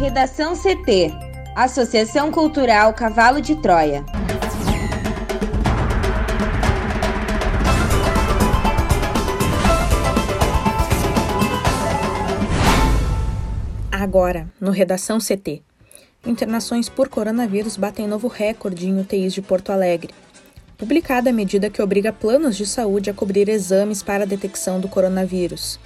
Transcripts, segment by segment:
Redação CT Associação Cultural Cavalo de Troia. Agora, no Redação CT. Internações por coronavírus batem novo recorde em UTIs de Porto Alegre. Publicada a medida que obriga planos de saúde a cobrir exames para a detecção do coronavírus.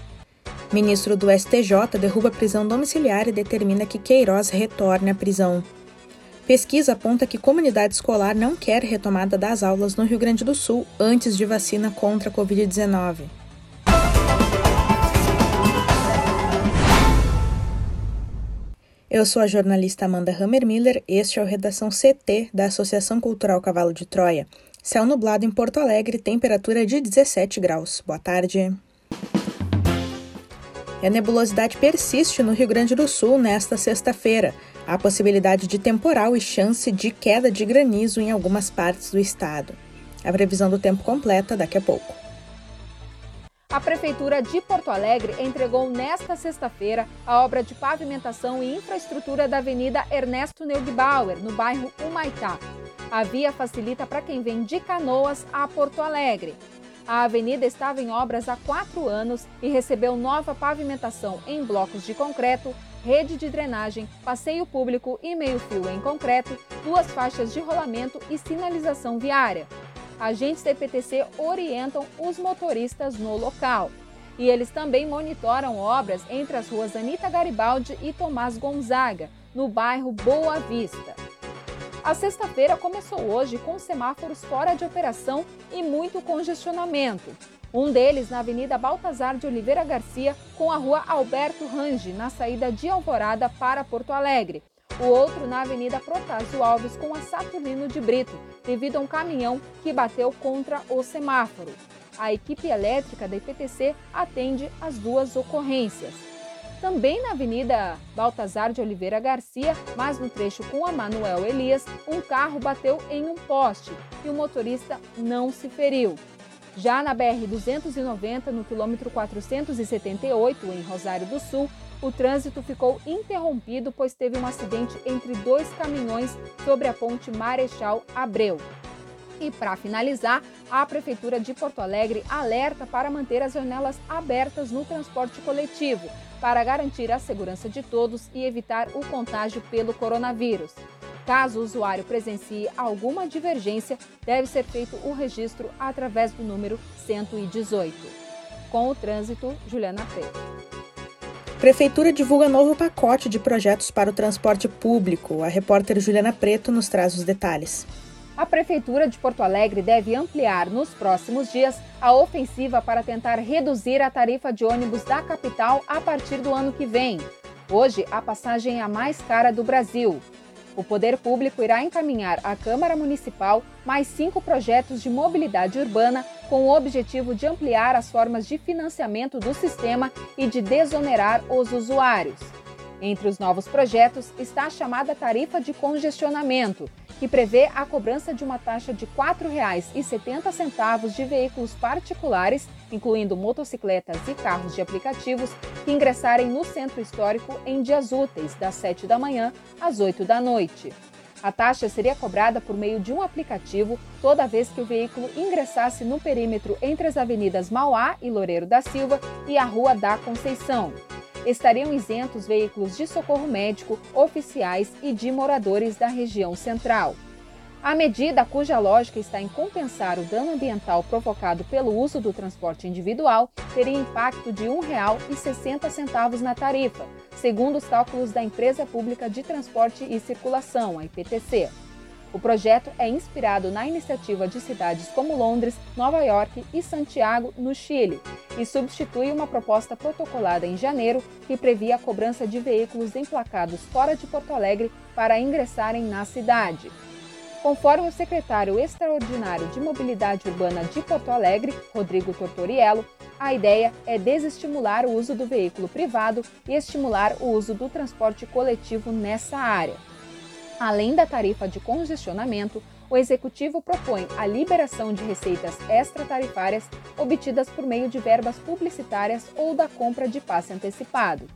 Ministro do STJ derruba a prisão domiciliar e determina que Queiroz retorne à prisão. Pesquisa aponta que comunidade escolar não quer retomada das aulas no Rio Grande do Sul antes de vacina contra a Covid-19. Eu sou a jornalista Amanda Hammermiller. Este é o Redação CT da Associação Cultural Cavalo de Troia. Céu nublado em Porto Alegre, temperatura de 17 graus. Boa tarde. E a nebulosidade persiste no Rio Grande do Sul nesta sexta-feira. Há possibilidade de temporal e chance de queda de granizo em algumas partes do estado. A previsão do tempo completa daqui a pouco. A Prefeitura de Porto Alegre entregou nesta sexta-feira a obra de pavimentação e infraestrutura da Avenida Ernesto Neugbauer, no bairro Humaitá. A via facilita para quem vem de Canoas a Porto Alegre. A avenida estava em obras há quatro anos e recebeu nova pavimentação em blocos de concreto, rede de drenagem, passeio público e meio-fio em concreto, duas faixas de rolamento e sinalização viária. Agentes da EPTC orientam os motoristas no local. E eles também monitoram obras entre as ruas Anita Garibaldi e Tomás Gonzaga, no bairro Boa Vista. A sexta-feira começou hoje com semáforos fora de operação e muito congestionamento. Um deles na Avenida Baltazar de Oliveira Garcia, com a Rua Alberto Range, na saída de Alvorada para Porto Alegre. O outro na Avenida Protásio Alves, com a Saturnino de Brito, devido a um caminhão que bateu contra o semáforo. A equipe elétrica da IPTC atende as duas ocorrências. Também na Avenida Baltazar de Oliveira Garcia, mas no trecho com a Manuel Elias, um carro bateu em um poste e o motorista não se feriu. Já na BR-290, no quilômetro 478, em Rosário do Sul, o trânsito ficou interrompido pois teve um acidente entre dois caminhões sobre a ponte Marechal Abreu. E para finalizar, a Prefeitura de Porto Alegre alerta para manter as janelas abertas no transporte coletivo, para garantir a segurança de todos e evitar o contágio pelo coronavírus. Caso o usuário presencie alguma divergência, deve ser feito o registro através do número 118. Com o trânsito, Juliana Preto. Prefeitura divulga novo pacote de projetos para o transporte público. A repórter Juliana Preto nos traz os detalhes. A Prefeitura de Porto Alegre deve ampliar nos próximos dias a ofensiva para tentar reduzir a tarifa de ônibus da capital a partir do ano que vem. Hoje, a passagem é a mais cara do Brasil. O Poder Público irá encaminhar à Câmara Municipal mais cinco projetos de mobilidade urbana com o objetivo de ampliar as formas de financiamento do sistema e de desonerar os usuários. Entre os novos projetos está a chamada tarifa de congestionamento, que prevê a cobrança de uma taxa de R$ 4,70 de veículos particulares, incluindo motocicletas e carros de aplicativos, que ingressarem no centro histórico em dias úteis, das 7 da manhã às 8 da noite. A taxa seria cobrada por meio de um aplicativo toda vez que o veículo ingressasse no perímetro entre as avenidas Mauá e Loureiro da Silva e a Rua da Conceição estariam isentos veículos de socorro médico, oficiais e de moradores da região central. A medida, cuja lógica está em compensar o dano ambiental provocado pelo uso do transporte individual, teria impacto de R$ 1,60 na tarifa, segundo os cálculos da Empresa Pública de Transporte e Circulação, a IPTC. O projeto é inspirado na iniciativa de cidades como Londres, Nova York e Santiago, no Chile, e substitui uma proposta protocolada em janeiro que previa a cobrança de veículos emplacados fora de Porto Alegre para ingressarem na cidade. Conforme o secretário extraordinário de Mobilidade Urbana de Porto Alegre, Rodrigo Tortoriello, a ideia é desestimular o uso do veículo privado e estimular o uso do transporte coletivo nessa área. Além da tarifa de congestionamento, o Executivo propõe a liberação de receitas extratarifárias obtidas por meio de verbas publicitárias ou da compra de passe antecipado.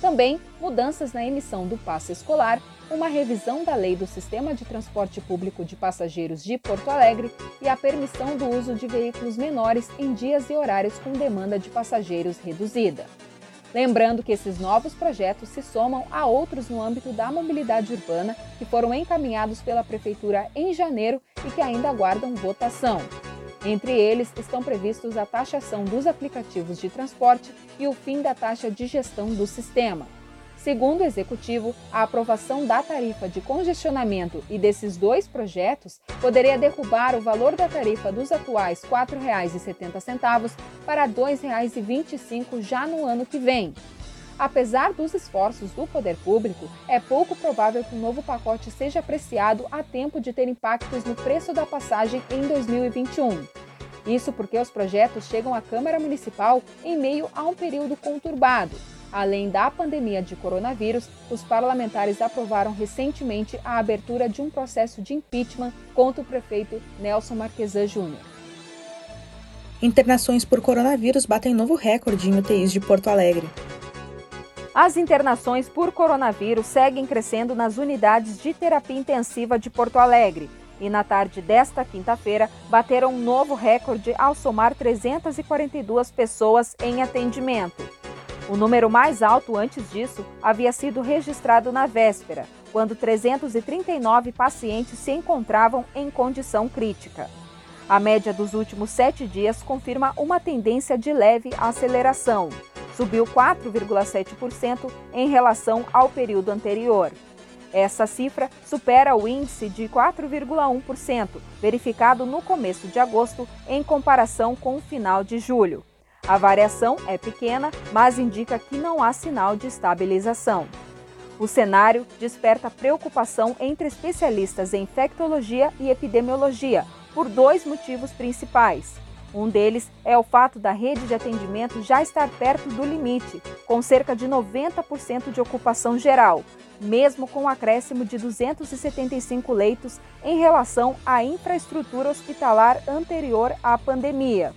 Também mudanças na emissão do passe escolar, uma revisão da lei do sistema de transporte público de passageiros de Porto Alegre e a permissão do uso de veículos menores em dias e horários com demanda de passageiros reduzida. Lembrando que esses novos projetos se somam a outros no âmbito da mobilidade urbana que foram encaminhados pela Prefeitura em janeiro e que ainda aguardam votação. Entre eles estão previstos a taxação dos aplicativos de transporte e o fim da taxa de gestão do sistema. Segundo o executivo, a aprovação da tarifa de congestionamento e desses dois projetos poderia derrubar o valor da tarifa dos atuais R$ 4,70 para R$ 2,25 já no ano que vem. Apesar dos esforços do poder público, é pouco provável que o novo pacote seja apreciado a tempo de ter impactos no preço da passagem em 2021. Isso porque os projetos chegam à Câmara Municipal em meio a um período conturbado Além da pandemia de coronavírus, os parlamentares aprovaram recentemente a abertura de um processo de impeachment contra o prefeito Nelson Marquesan Júnior. Internações por coronavírus batem novo recorde em UTIs de Porto Alegre. As internações por coronavírus seguem crescendo nas unidades de terapia intensiva de Porto Alegre e na tarde desta quinta-feira bateram um novo recorde ao somar 342 pessoas em atendimento. O número mais alto antes disso havia sido registrado na véspera, quando 339 pacientes se encontravam em condição crítica. A média dos últimos sete dias confirma uma tendência de leve aceleração. Subiu 4,7% em relação ao período anterior. Essa cifra supera o índice de 4,1%, verificado no começo de agosto, em comparação com o final de julho. A variação é pequena, mas indica que não há sinal de estabilização. O cenário desperta preocupação entre especialistas em infectologia e epidemiologia por dois motivos principais. Um deles é o fato da rede de atendimento já estar perto do limite, com cerca de 90% de ocupação geral, mesmo com o um acréscimo de 275 leitos em relação à infraestrutura hospitalar anterior à pandemia.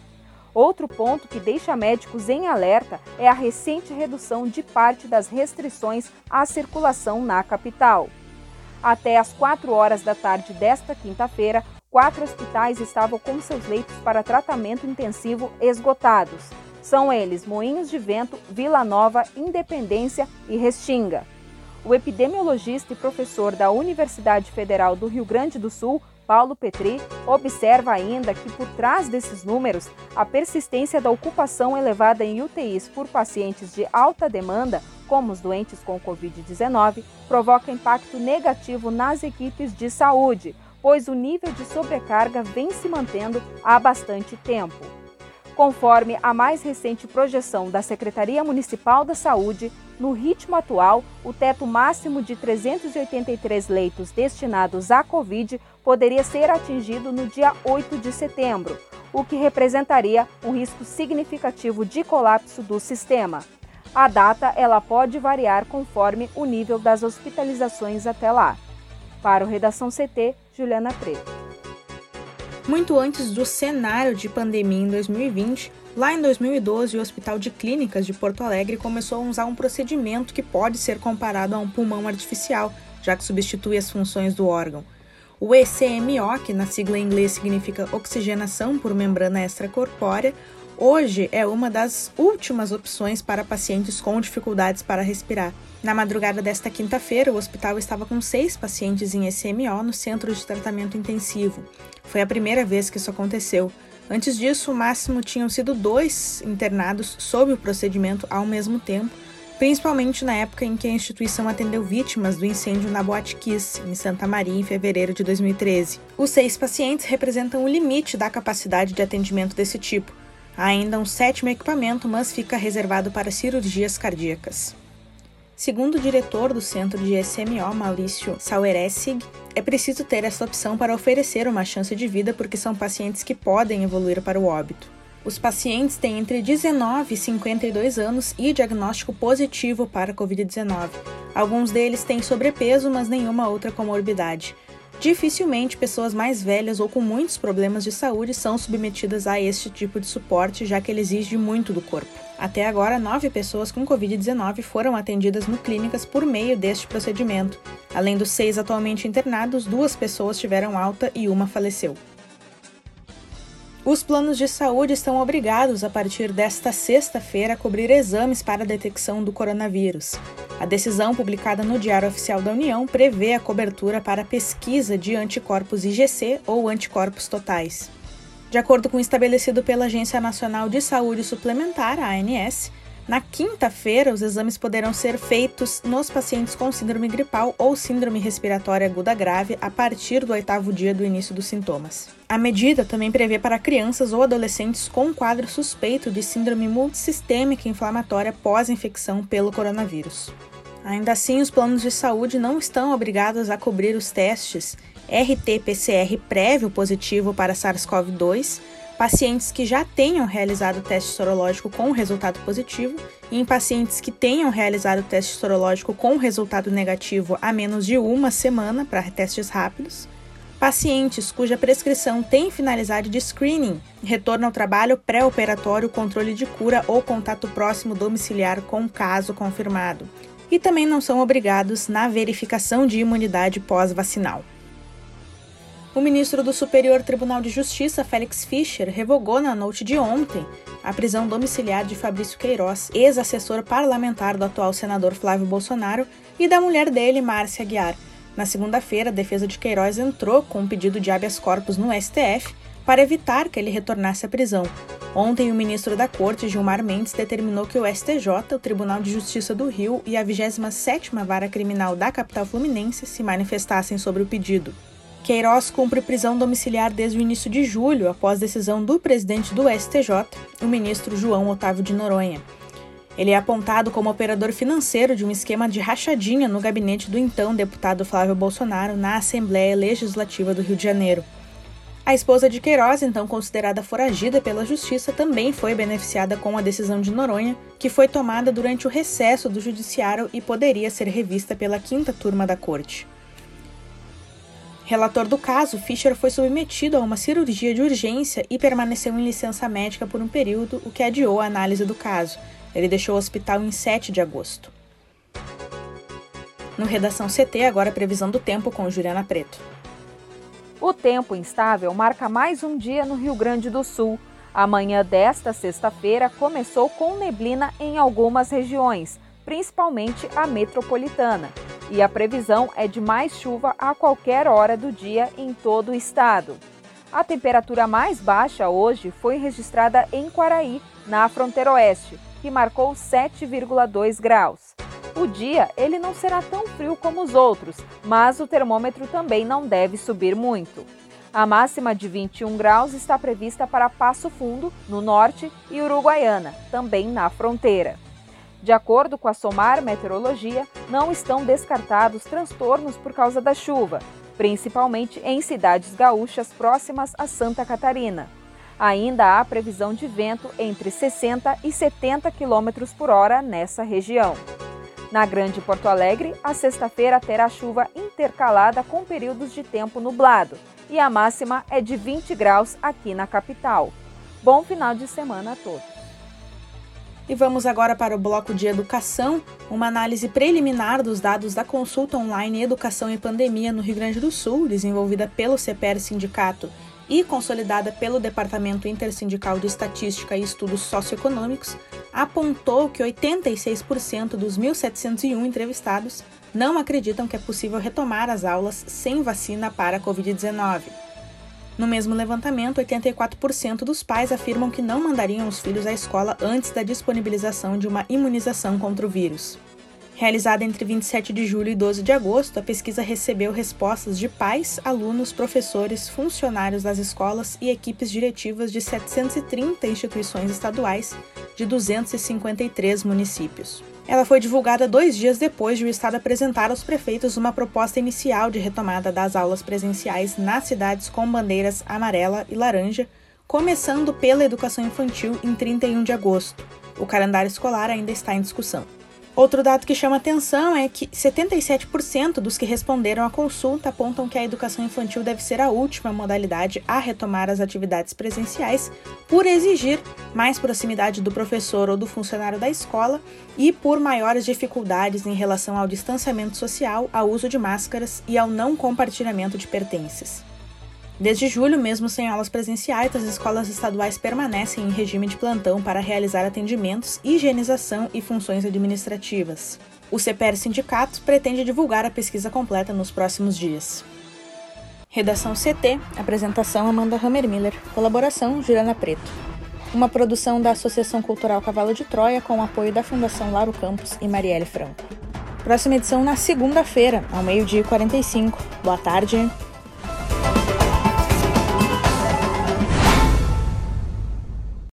Outro ponto que deixa médicos em alerta é a recente redução de parte das restrições à circulação na capital. Até às 4 horas da tarde desta quinta-feira, quatro hospitais estavam com seus leitos para tratamento intensivo esgotados. São eles Moinhos de Vento, Vila Nova, Independência e Restinga. O epidemiologista e professor da Universidade Federal do Rio Grande do Sul, Paulo Petri observa ainda que por trás desses números, a persistência da ocupação elevada em UTIs por pacientes de alta demanda, como os doentes com Covid-19, provoca impacto negativo nas equipes de saúde, pois o nível de sobrecarga vem se mantendo há bastante tempo. Conforme a mais recente projeção da Secretaria Municipal da Saúde, no ritmo atual, o teto máximo de 383 leitos destinados à Covid poderia ser atingido no dia 8 de setembro, o que representaria um risco significativo de colapso do sistema. A data ela pode variar conforme o nível das hospitalizações até lá. Para o Redação CT, Juliana Preto. Muito antes do cenário de pandemia em 2020, lá em 2012 o Hospital de Clínicas de Porto Alegre começou a usar um procedimento que pode ser comparado a um pulmão artificial, já que substitui as funções do órgão. O ECMO, que na sigla em inglês significa oxigenação por membrana extracorpórea, hoje é uma das últimas opções para pacientes com dificuldades para respirar. Na madrugada desta quinta-feira, o hospital estava com seis pacientes em ECMO no centro de tratamento intensivo. Foi a primeira vez que isso aconteceu. Antes disso, o máximo tinham sido dois internados sob o procedimento ao mesmo tempo, principalmente na época em que a instituição atendeu vítimas do incêndio na Boate Kiss, em Santa Maria, em fevereiro de 2013. Os seis pacientes representam o limite da capacidade de atendimento desse tipo. Há ainda um sétimo equipamento, mas fica reservado para cirurgias cardíacas. Segundo o diretor do centro de SMO, Maurício Saueressig, é preciso ter essa opção para oferecer uma chance de vida porque são pacientes que podem evoluir para o óbito. Os pacientes têm entre 19 e 52 anos e diagnóstico positivo para Covid-19. Alguns deles têm sobrepeso, mas nenhuma outra comorbidade. Dificilmente pessoas mais velhas ou com muitos problemas de saúde são submetidas a este tipo de suporte, já que ele exige muito do corpo. Até agora, nove pessoas com Covid-19 foram atendidas no clínicas por meio deste procedimento. Além dos seis atualmente internados, duas pessoas tiveram alta e uma faleceu. Os planos de saúde estão obrigados, a partir desta sexta-feira, a cobrir exames para a detecção do coronavírus. A decisão, publicada no Diário Oficial da União, prevê a cobertura para pesquisa de anticorpos IgC ou anticorpos totais. De acordo com o estabelecido pela Agência Nacional de Saúde Suplementar, ANS, na quinta-feira, os exames poderão ser feitos nos pacientes com síndrome gripal ou síndrome respiratória aguda grave a partir do oitavo dia do início dos sintomas. A medida também prevê para crianças ou adolescentes com quadro suspeito de síndrome multissistêmica inflamatória pós-infecção pelo coronavírus. Ainda assim, os planos de saúde não estão obrigados a cobrir os testes RT-PCR prévio positivo para SARS-CoV-2 pacientes que já tenham realizado o teste sorológico com resultado positivo e em pacientes que tenham realizado o teste sorológico com resultado negativo há menos de uma semana para testes rápidos, pacientes cuja prescrição tem finalidade de screening, retorno ao trabalho pré-operatório, controle de cura ou contato próximo domiciliar com caso confirmado, e também não são obrigados na verificação de imunidade pós-vacinal. O ministro do Superior Tribunal de Justiça, Félix Fischer, revogou na noite de ontem a prisão domiciliar de Fabrício Queiroz, ex-assessor parlamentar do atual senador Flávio Bolsonaro, e da mulher dele, Márcia Aguiar. Na segunda-feira, a defesa de Queiroz entrou com um pedido de habeas corpus no STF para evitar que ele retornasse à prisão. Ontem, o ministro da Corte, Gilmar Mendes, determinou que o STJ, o Tribunal de Justiça do Rio e a 27ª Vara Criminal da capital fluminense se manifestassem sobre o pedido. Queiroz cumpre prisão domiciliar desde o início de julho, após decisão do presidente do STJ, o ministro João Otávio de Noronha. Ele é apontado como operador financeiro de um esquema de rachadinha no gabinete do então deputado Flávio Bolsonaro na Assembleia Legislativa do Rio de Janeiro. A esposa de Queiroz, então considerada foragida pela justiça, também foi beneficiada com a decisão de Noronha, que foi tomada durante o recesso do judiciário e poderia ser revista pela quinta turma da corte. Relator do caso, Fischer foi submetido a uma cirurgia de urgência e permaneceu em licença médica por um período, o que adiou a análise do caso. Ele deixou o hospital em 7 de agosto. No Redação CT, agora a previsão do tempo com Juliana Preto. O tempo instável marca mais um dia no Rio Grande do Sul. A manhã desta sexta-feira começou com neblina em algumas regiões, principalmente a metropolitana e a previsão é de mais chuva a qualquer hora do dia em todo o estado. A temperatura mais baixa hoje foi registrada em Quaraí, na fronteira oeste, que marcou 7,2 graus. O dia ele não será tão frio como os outros, mas o termômetro também não deve subir muito. A máxima de 21 graus está prevista para Passo Fundo, no norte, e Uruguaiana, também na fronteira. De acordo com a SOMAR Meteorologia, não estão descartados transtornos por causa da chuva, principalmente em cidades gaúchas próximas a Santa Catarina. Ainda há previsão de vento entre 60 e 70 km por hora nessa região. Na Grande Porto Alegre, a sexta-feira terá chuva intercalada com períodos de tempo nublado e a máxima é de 20 graus aqui na capital. Bom final de semana a todos! E vamos agora para o bloco de educação, uma análise preliminar dos dados da consulta online Educação e Pandemia no Rio Grande do Sul, desenvolvida pelo CPR Sindicato e consolidada pelo Departamento Intersindical de Estatística e Estudos Socioeconômicos, apontou que 86% dos 1.701 entrevistados não acreditam que é possível retomar as aulas sem vacina para a Covid-19. No mesmo levantamento, 84% dos pais afirmam que não mandariam os filhos à escola antes da disponibilização de uma imunização contra o vírus. Realizada entre 27 de julho e 12 de agosto, a pesquisa recebeu respostas de pais, alunos, professores, funcionários das escolas e equipes diretivas de 730 instituições estaduais de 253 municípios. Ela foi divulgada dois dias depois de o Estado apresentar aos prefeitos uma proposta inicial de retomada das aulas presenciais nas cidades com bandeiras amarela e laranja, começando pela educação infantil em 31 de agosto. O calendário escolar ainda está em discussão. Outro dado que chama atenção é que 77% dos que responderam à consulta apontam que a educação infantil deve ser a última modalidade a retomar as atividades presenciais, por exigir mais proximidade do professor ou do funcionário da escola e por maiores dificuldades em relação ao distanciamento social, ao uso de máscaras e ao não compartilhamento de pertences. Desde julho, mesmo sem aulas presenciais, as escolas estaduais permanecem em regime de plantão para realizar atendimentos, higienização e funções administrativas. O CPR Sindicato pretende divulgar a pesquisa completa nos próximos dias. Redação CT, apresentação Amanda Hammermiller, colaboração Juliana Preto. Uma produção da Associação Cultural Cavalo de Troia com o apoio da Fundação Laro Campos e Marielle Franco. Próxima edição na segunda-feira, ao meio-dia e 45. Boa tarde.